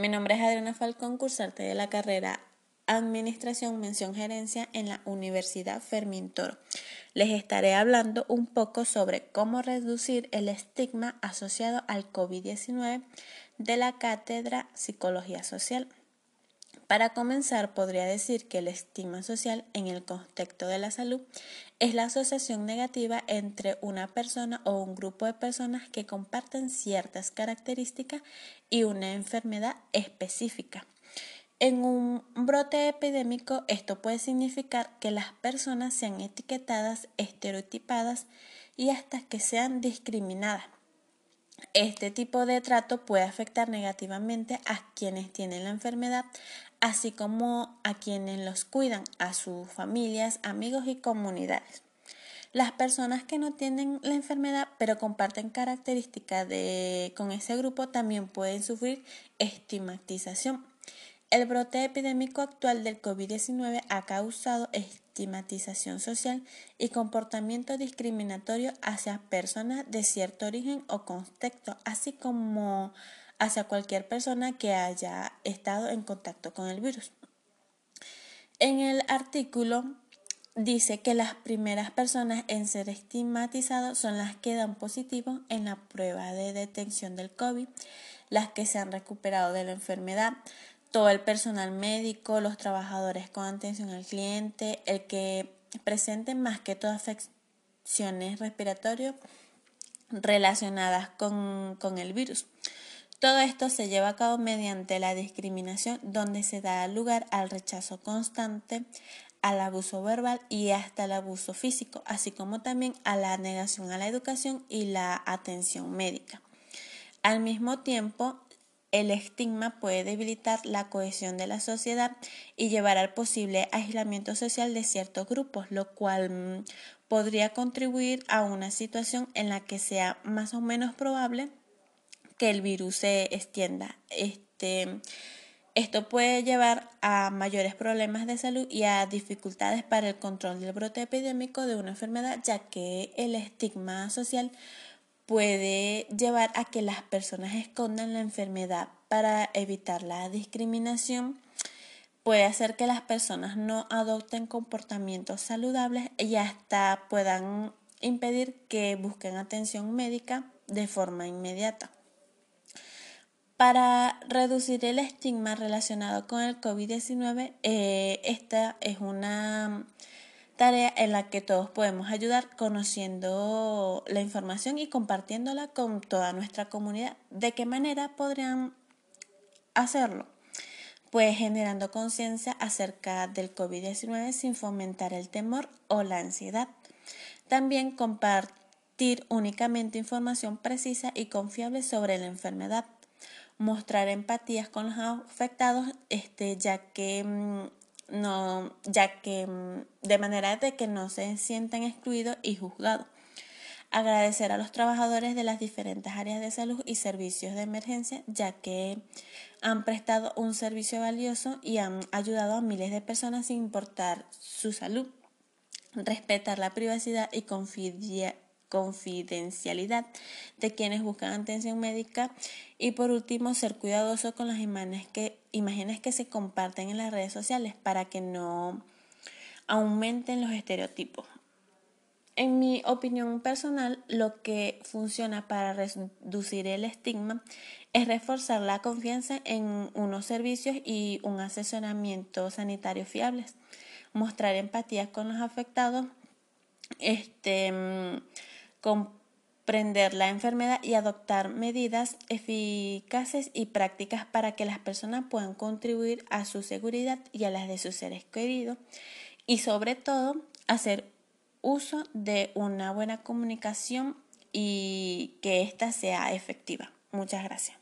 Mi nombre es Adriana Falcón, cursante de la carrera Administración Mención Gerencia en la Universidad Fermín Toro. Les estaré hablando un poco sobre cómo reducir el estigma asociado al COVID-19 de la cátedra Psicología Social. Para comenzar, podría decir que el estigma social en el contexto de la salud es la asociación negativa entre una persona o un grupo de personas que comparten ciertas características y una enfermedad específica. En un brote epidémico esto puede significar que las personas sean etiquetadas, estereotipadas y hasta que sean discriminadas. Este tipo de trato puede afectar negativamente a quienes tienen la enfermedad, así como a quienes los cuidan, a sus familias, amigos y comunidades. Las personas que no tienen la enfermedad pero comparten características con ese grupo también pueden sufrir estigmatización. El brote epidémico actual del COVID-19 ha causado estigmatización social y comportamiento discriminatorio hacia personas de cierto origen o contexto, así como hacia cualquier persona que haya estado en contacto con el virus. En el artículo dice que las primeras personas en ser estigmatizados son las que dan positivo en la prueba de detección del COVID, las que se han recuperado de la enfermedad, todo el personal médico, los trabajadores con atención al cliente, el que presenten más que todo afecciones respiratorias relacionadas con, con el virus. Todo esto se lleva a cabo mediante la discriminación donde se da lugar al rechazo constante, al abuso verbal y hasta el abuso físico, así como también a la negación a la educación y la atención médica. Al mismo tiempo, el estigma puede debilitar la cohesión de la sociedad y llevar al posible aislamiento social de ciertos grupos, lo cual mm, podría contribuir a una situación en la que sea más o menos probable que el virus se extienda. Este, esto puede llevar a mayores problemas de salud y a dificultades para el control del brote epidémico de una enfermedad, ya que el estigma social puede llevar a que las personas escondan la enfermedad para evitar la discriminación. Puede hacer que las personas no adopten comportamientos saludables y hasta puedan impedir que busquen atención médica de forma inmediata. Para reducir el estigma relacionado con el COVID-19, eh, esta es una tarea en la que todos podemos ayudar conociendo la información y compartiéndola con toda nuestra comunidad. ¿De qué manera podrían hacerlo? Pues generando conciencia acerca del COVID-19 sin fomentar el temor o la ansiedad. También compartir únicamente información precisa y confiable sobre la enfermedad mostrar empatías con los afectados, este, ya que mm, no, ya que mm, de manera de que no se sientan excluidos y juzgados. Agradecer a los trabajadores de las diferentes áreas de salud y servicios de emergencia, ya que han prestado un servicio valioso y han ayudado a miles de personas sin importar su salud. Respetar la privacidad y confidencialidad confidencialidad de quienes buscan atención médica y por último ser cuidadoso con las imágenes que, imágenes que se comparten en las redes sociales para que no aumenten los estereotipos. En mi opinión personal, lo que funciona para reducir el estigma es reforzar la confianza en unos servicios y un asesoramiento sanitario fiables, mostrar empatía con los afectados, este, comprender la enfermedad y adoptar medidas eficaces y prácticas para que las personas puedan contribuir a su seguridad y a las de sus seres queridos y sobre todo hacer uso de una buena comunicación y que ésta sea efectiva. Muchas gracias.